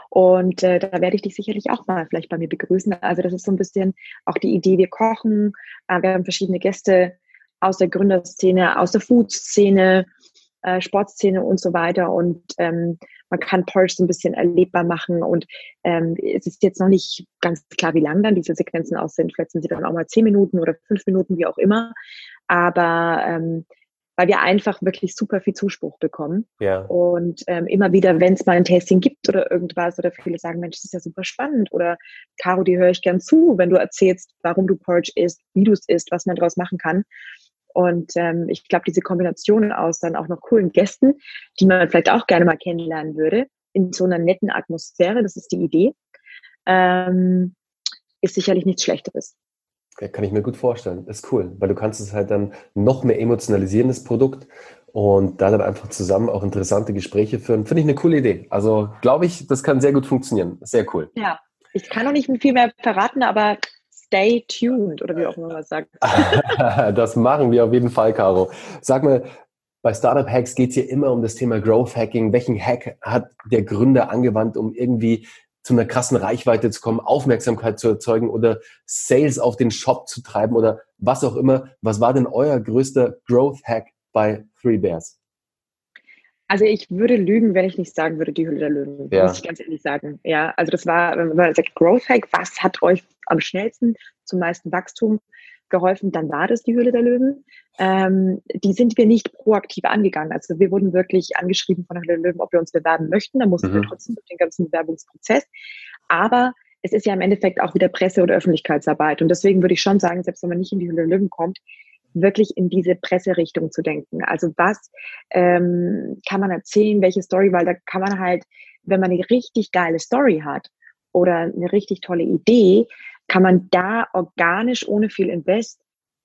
und äh, da werde ich dich sicherlich auch mal vielleicht bei mir begrüßen. Also das ist so ein bisschen auch die Idee, wir kochen, äh, wir haben verschiedene Gäste aus der Gründerszene, aus der Food-Szene, äh, Sportszene und so weiter. Und ähm, man kann Porridge so ein bisschen erlebbar machen. Und ähm, es ist jetzt noch nicht ganz klar, wie lang dann diese Sequenzen aus sind. Vielleicht sind sie dann auch mal zehn Minuten oder fünf Minuten, wie auch immer. Aber ähm, weil wir einfach wirklich super viel Zuspruch bekommen. Ja. Und ähm, immer wieder, wenn es mal ein Tasting gibt oder irgendwas, oder viele sagen, Mensch, das ist ja super spannend. Oder Caro, die höre ich gern zu, wenn du erzählst, warum du Porridge isst, wie du es isst, was man daraus machen kann. Und ähm, ich glaube, diese Kombination aus dann auch noch coolen Gästen, die man vielleicht auch gerne mal kennenlernen würde, in so einer netten Atmosphäre, das ist die Idee, ähm, ist sicherlich nichts Schlechteres. Kann ich mir gut vorstellen. ist cool, weil du kannst es halt dann noch mehr emotionalisieren, das Produkt. und da dann einfach zusammen auch interessante Gespräche führen. Finde ich eine coole Idee. Also glaube ich, das kann sehr gut funktionieren. Sehr cool. Ja, ich kann noch nicht viel mehr verraten, aber stay tuned oder wie auch immer man sagt. das machen wir auf jeden Fall, Caro. Sag mal, bei Startup Hacks geht es hier immer um das Thema Growth Hacking. Welchen Hack hat der Gründer angewandt, um irgendwie zu einer krassen Reichweite zu kommen, Aufmerksamkeit zu erzeugen oder Sales auf den Shop zu treiben oder was auch immer. Was war denn euer größter Growth Hack bei Three Bears? Also ich würde lügen, wenn ich nicht sagen würde, die Hülle der Löwen, ja. muss ich ganz ehrlich sagen. Ja, also das war, wenn man sagt Growth Hack, was hat euch am schnellsten zum meisten Wachstum geholfen, dann war das die Hülle der Löwen. Ähm, die sind wir nicht proaktiv angegangen. Also wir wurden wirklich angeschrieben von der Hülle der Löwen, ob wir uns bewerben möchten. Da mussten mhm. wir trotzdem durch den ganzen Bewerbungsprozess. Aber es ist ja im Endeffekt auch wieder Presse- oder Öffentlichkeitsarbeit. Und deswegen würde ich schon sagen, selbst wenn man nicht in die Hülle der Löwen kommt, wirklich in diese Presserichtung zu denken. Also was ähm, kann man erzählen, welche Story, weil da kann man halt, wenn man eine richtig geile Story hat oder eine richtig tolle Idee, kann man da organisch ohne viel Invest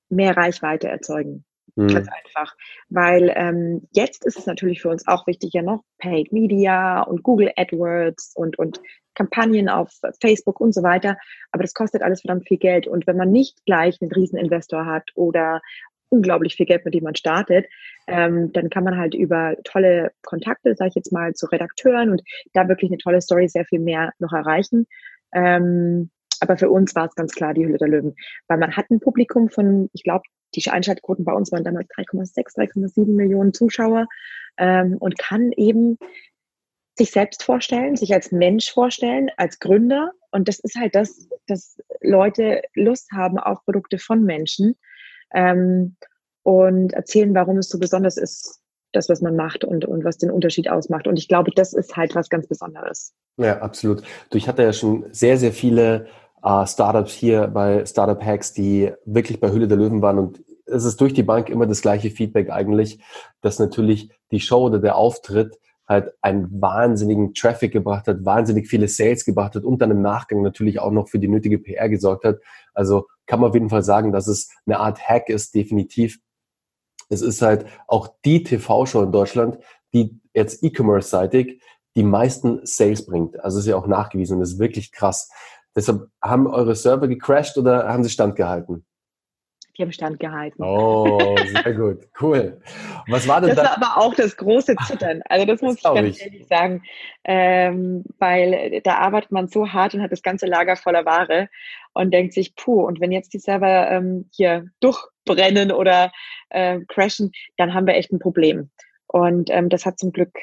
mehr Reichweite erzeugen. Mhm. Ganz einfach. Weil ähm, jetzt ist es natürlich für uns auch wichtig, ja noch Paid Media und Google AdWords und, und Kampagnen auf Facebook und so weiter. Aber das kostet alles verdammt viel Geld. Und wenn man nicht gleich einen Rieseninvestor hat oder unglaublich viel Geld, mit dem man startet, ähm, dann kann man halt über tolle Kontakte, sage ich jetzt mal, zu Redakteuren und da wirklich eine tolle Story sehr viel mehr noch erreichen. Ähm, aber für uns war es ganz klar die Hülle der Löwen, weil man hat ein Publikum von, ich glaube, die Einschaltquoten bei uns waren damals 3,6, 3,7 Millionen Zuschauer ähm, und kann eben sich selbst vorstellen, sich als Mensch vorstellen, als Gründer. Und das ist halt das, dass Leute Lust haben auf Produkte von Menschen ähm, und erzählen, warum es so besonders ist, das, was man macht und, und was den Unterschied ausmacht. Und ich glaube, das ist halt was ganz Besonderes. Ja, absolut. Du, ich hatte ja schon sehr, sehr viele äh, Startups hier bei Startup Hacks, die wirklich bei Hülle der Löwen waren und es ist durch die Bank immer das gleiche Feedback eigentlich, dass natürlich die Show oder der Auftritt halt einen wahnsinnigen Traffic gebracht hat, wahnsinnig viele Sales gebracht hat und dann im Nachgang natürlich auch noch für die nötige PR gesorgt hat. Also kann man auf jeden Fall sagen, dass es eine Art Hack ist, definitiv. Es ist halt auch die TV-Show in Deutschland, die jetzt E-Commerce-seitig die meisten Sales bringt. Also ist ja auch nachgewiesen und ist wirklich krass. Deshalb haben eure Server gecrashed oder haben sie standgehalten? Die haben standgehalten. Oh, sehr gut. Cool. Was war denn das? Das war aber auch das große Zittern. Also das, das muss ich ganz ich. ehrlich sagen. Ähm, weil da arbeitet man so hart und hat das ganze Lager voller Ware und denkt sich, puh, und wenn jetzt die Server ähm, hier durchbrennen oder äh, crashen, dann haben wir echt ein Problem. Und ähm, das hat zum Glück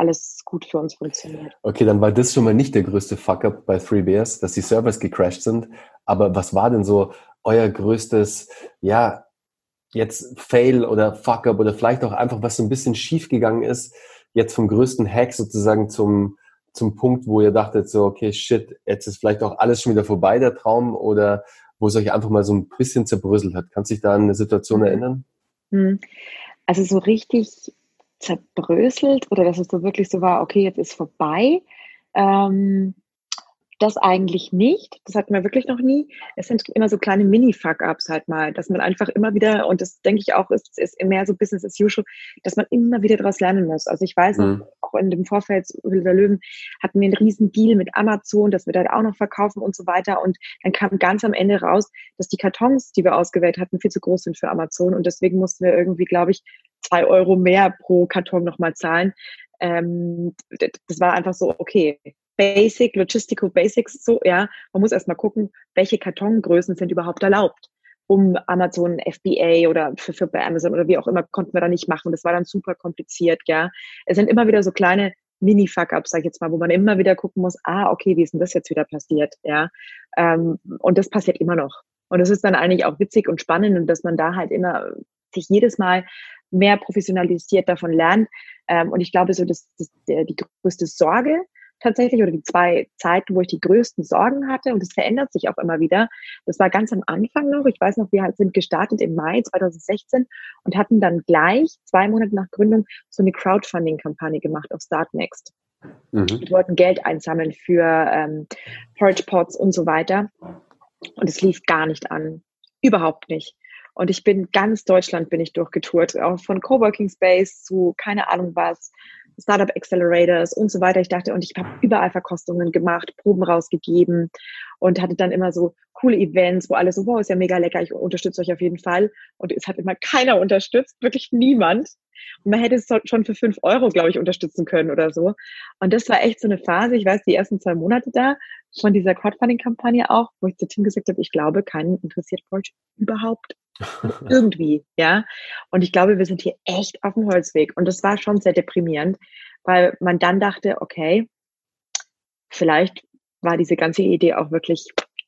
alles gut für uns funktioniert. Okay, dann war das schon mal nicht der größte Fuck-up bei Three Bears, dass die Servers gecrashed sind. Aber was war denn so euer größtes, ja, jetzt Fail oder Fuck-up oder vielleicht auch einfach was so ein bisschen schief gegangen ist, jetzt vom größten Hack sozusagen zum, zum Punkt, wo ihr dachtet so, okay, shit, jetzt ist vielleicht auch alles schon wieder vorbei, der Traum, oder wo es euch einfach mal so ein bisschen zerbröselt hat. Kannst du dich da an eine Situation mhm. erinnern? Hm. Also so richtig zerbröselt oder dass es so wirklich so war, okay, jetzt ist vorbei. Ähm, das eigentlich nicht. Das hatten wir wirklich noch nie. Es sind immer so kleine Mini-Fuck-Ups halt mal, dass man einfach immer wieder, und das denke ich auch, ist, ist mehr so Business as usual, dass man immer wieder daraus lernen muss. Also ich weiß mhm. auch in dem Vorfeld der Löwen hatten wir einen riesen Deal mit Amazon, dass wir da auch noch verkaufen und so weiter. Und dann kam ganz am Ende raus, dass die Kartons, die wir ausgewählt hatten, viel zu groß sind für Amazon. Und deswegen mussten wir irgendwie, glaube ich, zwei Euro mehr pro Karton nochmal zahlen. Ähm, das war einfach so, okay, Basic, Logistical Basics, so, ja. Man muss erstmal gucken, welche Kartongrößen sind überhaupt erlaubt. Um Amazon FBA oder für, für bei Amazon oder wie auch immer konnten wir da nicht machen. Das war dann super kompliziert, ja. Es sind immer wieder so kleine Mini-Fuck-Ups, sag ich jetzt mal, wo man immer wieder gucken muss, ah, okay, wie ist denn das jetzt wieder passiert, ja. Ähm, und das passiert immer noch. Und es ist dann eigentlich auch witzig und spannend dass man da halt immer sich jedes Mal mehr professionalisiert davon lernt. Ähm, und ich glaube, so das, das, die größte Sorge tatsächlich oder die zwei Zeiten, wo ich die größten Sorgen hatte und es verändert sich auch immer wieder. Das war ganz am Anfang noch. Ich weiß noch, wir sind gestartet im Mai 2016 und hatten dann gleich zwei Monate nach Gründung so eine Crowdfunding-Kampagne gemacht auf Startnext. Mhm. Wir wollten Geld einsammeln für ähm, Porridge Pots und so weiter. Und es lief gar nicht an. Überhaupt nicht. Und ich bin ganz Deutschland bin ich durchgetourt, auch von Coworking Space zu keine Ahnung was, Startup Accelerators und so weiter. Ich dachte, und ich habe überall Verkostungen gemacht, Proben rausgegeben und hatte dann immer so coole Events, wo alle so, wow, ist ja mega lecker, ich unterstütze euch auf jeden Fall. Und es hat immer keiner unterstützt, wirklich niemand. Und man hätte es schon für fünf Euro, glaube ich, unterstützen können oder so. Und das war echt so eine Phase, ich weiß, die ersten zwei Monate da von dieser Crowdfunding-Kampagne auch, wo ich zu Tim gesagt habe, ich glaube, keinen interessiert Porsche überhaupt irgendwie, ja. Und ich glaube, wir sind hier echt auf dem Holzweg. Und das war schon sehr deprimierend, weil man dann dachte, okay, vielleicht war diese ganze Idee auch wirklich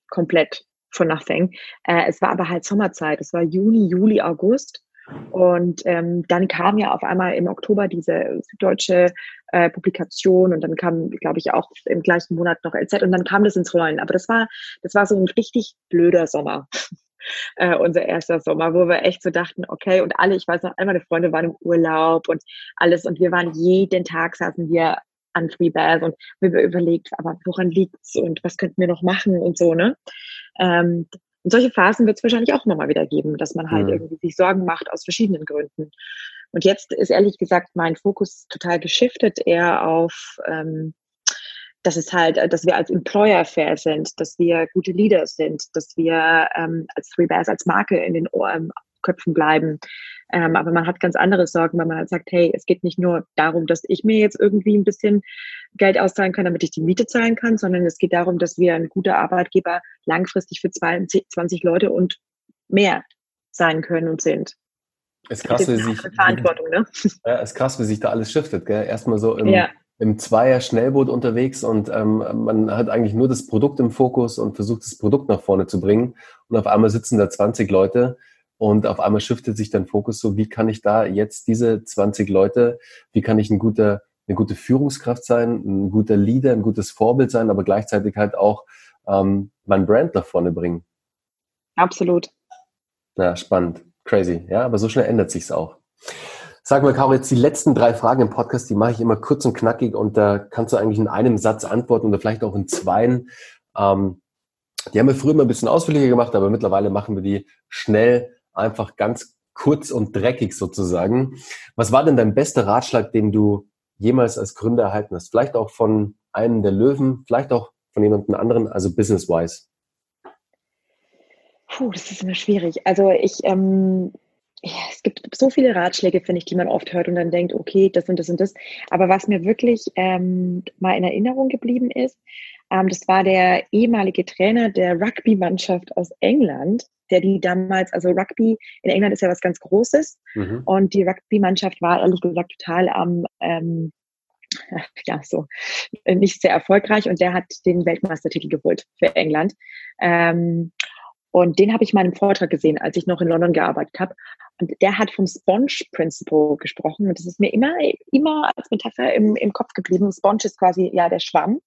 komplett von nothing. Äh, es war aber halt Sommerzeit. Es war Juni, Juli, August. Und ähm, dann kam ja auf einmal im Oktober diese süddeutsche äh, Publikation und dann kam, glaube ich, auch im gleichen Monat noch LZ und dann kam das ins Rollen. Aber das war, das war so ein richtig blöder Sommer. äh, unser erster Sommer, wo wir echt so dachten, okay, und alle, ich weiß noch, all meine Freunde waren im Urlaub und alles und wir waren jeden Tag saßen wir an Freebass und wir überlegt, aber woran liegt's und was könnten wir noch machen und so, ne? Ähm, und solche Phasen wird es wahrscheinlich auch nochmal wieder geben, dass man halt mhm. irgendwie sich Sorgen macht aus verschiedenen Gründen. Und jetzt ist ehrlich gesagt mein Fokus total geschiftet eher auf, ähm, dass es halt, dass wir als Employer fair sind, dass wir gute Leaders sind, dass wir ähm, als Three Bears als Marke in den Ohren, Köpfen bleiben. Ähm, aber man hat ganz andere Sorgen, weil man halt sagt, hey, es geht nicht nur darum, dass ich mir jetzt irgendwie ein bisschen Geld auszahlen kann, damit ich die Miete zahlen kann, sondern es geht darum, dass wir ein guter Arbeitgeber langfristig für 20, 20 Leute und mehr sein können und sind. Es ist krass, wie sich, Verantwortung, ne? Ja, ist krass, wie sich da alles shiftet, gell? Erstmal so im, ja im Zweier-Schnellboot unterwegs und ähm, man hat eigentlich nur das Produkt im Fokus und versucht, das Produkt nach vorne zu bringen. Und auf einmal sitzen da 20 Leute und auf einmal shiftet sich dein Fokus so, wie kann ich da jetzt diese 20 Leute, wie kann ich ein guter, eine gute Führungskraft sein, ein guter Leader, ein gutes Vorbild sein, aber gleichzeitig halt auch ähm, mein Brand nach vorne bringen. Absolut. Ja, spannend. Crazy. Ja, aber so schnell ändert sich's auch. Sag mal, Caro, jetzt die letzten drei Fragen im Podcast, die mache ich immer kurz und knackig und da kannst du eigentlich in einem Satz antworten oder vielleicht auch in zweien. Ähm, die haben wir früher immer ein bisschen ausführlicher gemacht, aber mittlerweile machen wir die schnell, einfach ganz kurz und dreckig sozusagen. Was war denn dein bester Ratschlag, den du jemals als Gründer erhalten hast? Vielleicht auch von einem der Löwen, vielleicht auch von jemandem anderen, also business-wise. Puh, das ist immer schwierig. Also ich ähm, ja, es gibt so viele Ratschläge, finde ich, die man oft hört und dann denkt, okay, das und das und das. Aber was mir wirklich ähm, mal in Erinnerung geblieben ist, ähm, das war der ehemalige Trainer der Rugby-Mannschaft aus England, der die damals, also Rugby in England ist ja was ganz Großes mhm. und die Rugby-Mannschaft war ehrlich gesagt total am ähm, ja, so nicht sehr erfolgreich und der hat den Weltmeistertitel geholt für England. Ähm, und den habe ich mal im Vortrag gesehen, als ich noch in London gearbeitet habe. Und der hat vom Sponge Principle gesprochen. Und das ist mir immer, immer als Metapher im, im Kopf geblieben. Sponge ist quasi ja der Schwamm.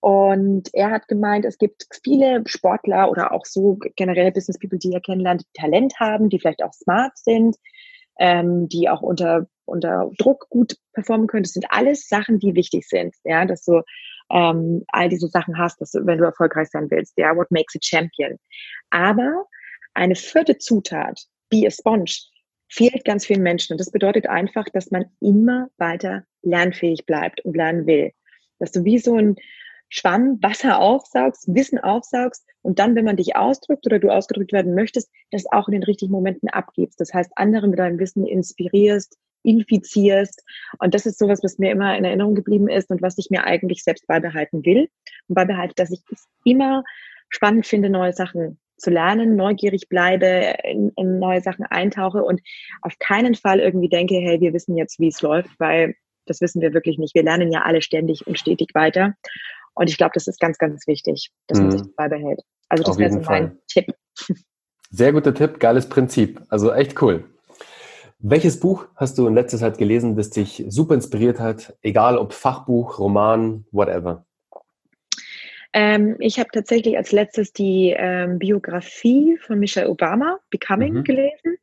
Und er hat gemeint, es gibt viele Sportler oder auch so generell Business People, die er kennenlernt, die Talent haben, die vielleicht auch smart sind, ähm, die auch unter, unter Druck gut performen können. Das sind alles Sachen, die wichtig sind. Ja, dass du ähm, all diese Sachen hast, dass du, wenn du erfolgreich sein willst. Ja, what makes a champion? Aber eine vierte Zutat, be a sponge, fehlt ganz vielen Menschen. Und das bedeutet einfach, dass man immer weiter lernfähig bleibt und lernen will. Dass du wie so ein Schwamm Wasser aufsaugst, Wissen aufsaugst und dann, wenn man dich ausdrückt oder du ausgedrückt werden möchtest, das auch in den richtigen Momenten abgibst. Das heißt, andere mit deinem Wissen inspirierst, infizierst. Und das ist sowas, was mir immer in Erinnerung geblieben ist und was ich mir eigentlich selbst beibehalten will. Und beibehalte, dass ich es immer spannend finde, neue Sachen zu lernen, neugierig bleibe, in, in neue Sachen eintauche und auf keinen Fall irgendwie denke, hey, wir wissen jetzt, wie es läuft, weil das wissen wir wirklich nicht. Wir lernen ja alle ständig und stetig weiter. Und ich glaube, das ist ganz, ganz wichtig, dass man mhm. sich das beibehält. Also das wäre so mein Tipp. Sehr guter Tipp, geiles Prinzip. Also echt cool. Welches Buch hast du in letzter Zeit gelesen, das dich super inspiriert hat? Egal ob Fachbuch, Roman, whatever. Ähm, ich habe tatsächlich als letztes die ähm, Biografie von Michelle Obama, Becoming, mhm. gelesen.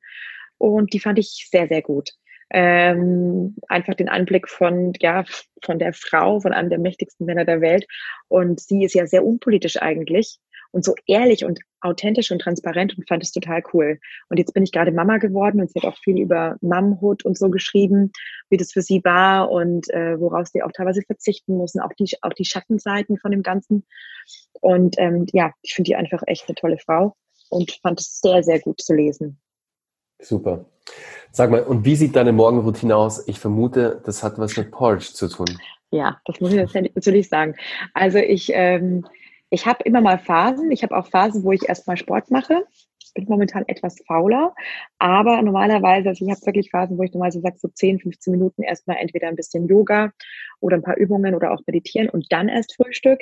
Und die fand ich sehr, sehr gut. Ähm, einfach den Anblick von, ja, von der Frau, von einem der mächtigsten Männer der Welt. Und sie ist ja sehr unpolitisch eigentlich und so ehrlich und authentisch und transparent und fand es total cool. Und jetzt bin ich gerade Mama geworden und sie hat auch viel über Mumhood und so geschrieben, wie das für sie war und äh, woraus sie auch teilweise verzichten mussten, auch die, auch die Schattenseiten von dem Ganzen. Und ähm, ja, ich finde die einfach echt eine tolle Frau und fand es sehr, sehr gut zu lesen. Super. Sag mal, und wie sieht deine Morgenroutine aus? Ich vermute, das hat was mit Porridge zu tun. Ja, das muss ich natürlich sagen. Also ich, ähm, ich habe immer mal Phasen. Ich habe auch Phasen, wo ich erstmal Sport mache. Bin momentan etwas fauler, aber normalerweise, also ich habe wirklich Phasen, wo ich normalerweise sage, so 10, 15 Minuten erstmal entweder ein bisschen Yoga oder ein paar Übungen oder auch meditieren und dann erst Frühstück.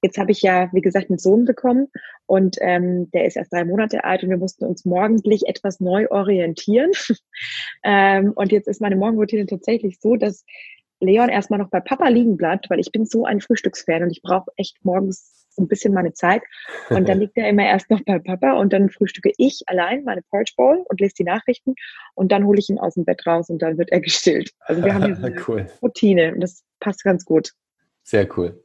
Jetzt habe ich ja, wie gesagt, einen Sohn bekommen und ähm, der ist erst drei Monate alt und wir mussten uns morgendlich etwas neu orientieren. ähm, und jetzt ist meine Morgenroutine tatsächlich so, dass Leon erstmal noch bei Papa liegen bleibt, weil ich bin so ein Frühstücksfan und ich brauche echt morgens so ein bisschen meine Zeit. Und dann liegt er immer erst noch bei Papa und dann frühstücke ich allein meine Porridge Bowl und lese die Nachrichten und dann hole ich ihn aus dem Bett raus und dann wird er gestillt. Also wir haben eine cool. Routine und das passt ganz gut. Sehr cool.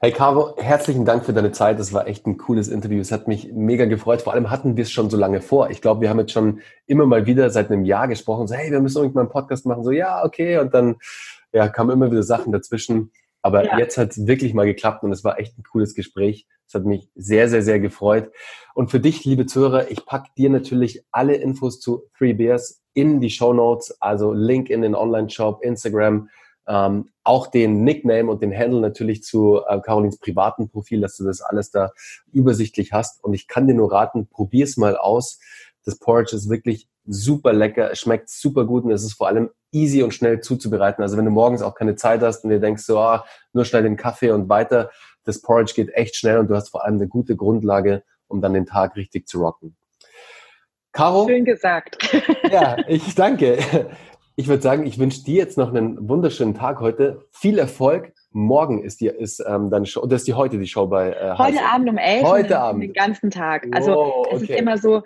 Hey Caro, herzlichen Dank für deine Zeit. Das war echt ein cooles Interview. Es hat mich mega gefreut. Vor allem hatten wir es schon so lange vor. Ich glaube, wir haben jetzt schon immer mal wieder seit einem Jahr gesprochen. So, hey, wir müssen irgendwann mal einen Podcast machen. So, ja, okay. Und dann ja, kamen immer wieder Sachen dazwischen. Aber ja. jetzt hat es wirklich mal geklappt und es war echt ein cooles Gespräch. Es hat mich sehr, sehr, sehr gefreut. Und für dich, liebe Zuhörer, ich packe dir natürlich alle Infos zu Three Bears in die Show Notes, also Link in den Online-Shop, Instagram, ähm, auch den Nickname und den Handle natürlich zu äh, Carolins privaten Profil, dass du das alles da übersichtlich hast. Und ich kann dir nur raten, probier's mal aus. Das Porridge ist wirklich super lecker, es schmeckt super gut und es ist vor allem easy und schnell zuzubereiten. Also wenn du morgens auch keine Zeit hast und dir denkst, so, ah, nur schnell den Kaffee und weiter, das Porridge geht echt schnell und du hast vor allem eine gute Grundlage, um dann den Tag richtig zu rocken. Caro? Schön gesagt. Ja, ich danke. Ich würde sagen, ich wünsche dir jetzt noch einen wunderschönen Tag heute. Viel Erfolg. Morgen ist die ist ähm, dann Show, das ist die heute die Show bei äh, Heute Abend um elf. Heute Abend. Den ganzen Tag. Also wow, es ist immer so,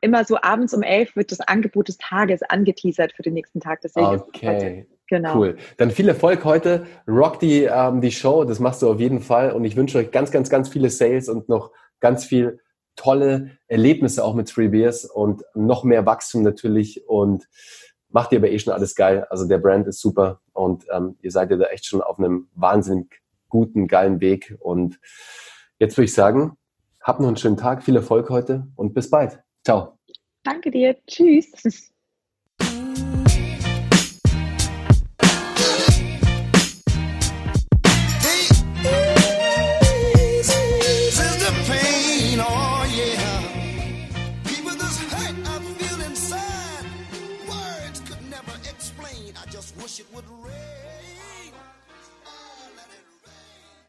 immer so abends um elf wird das Angebot des Tages angeteasert für den nächsten Tag. Deswegen okay. Genau. Cool. Dann viel Erfolg heute. Rock die, ähm, die Show. Das machst du auf jeden Fall. Und ich wünsche euch ganz, ganz, ganz viele Sales und noch ganz viel tolle Erlebnisse auch mit Three Beers und noch mehr Wachstum natürlich. Und macht ihr aber eh schon alles geil. Also der Brand ist super und ähm, ihr seid ja da echt schon auf einem wahnsinnig guten, geilen Weg. Und jetzt würde ich sagen, habt noch einen schönen Tag, viel Erfolg heute und bis bald. Ciao. Danke dir. Tschüss. it would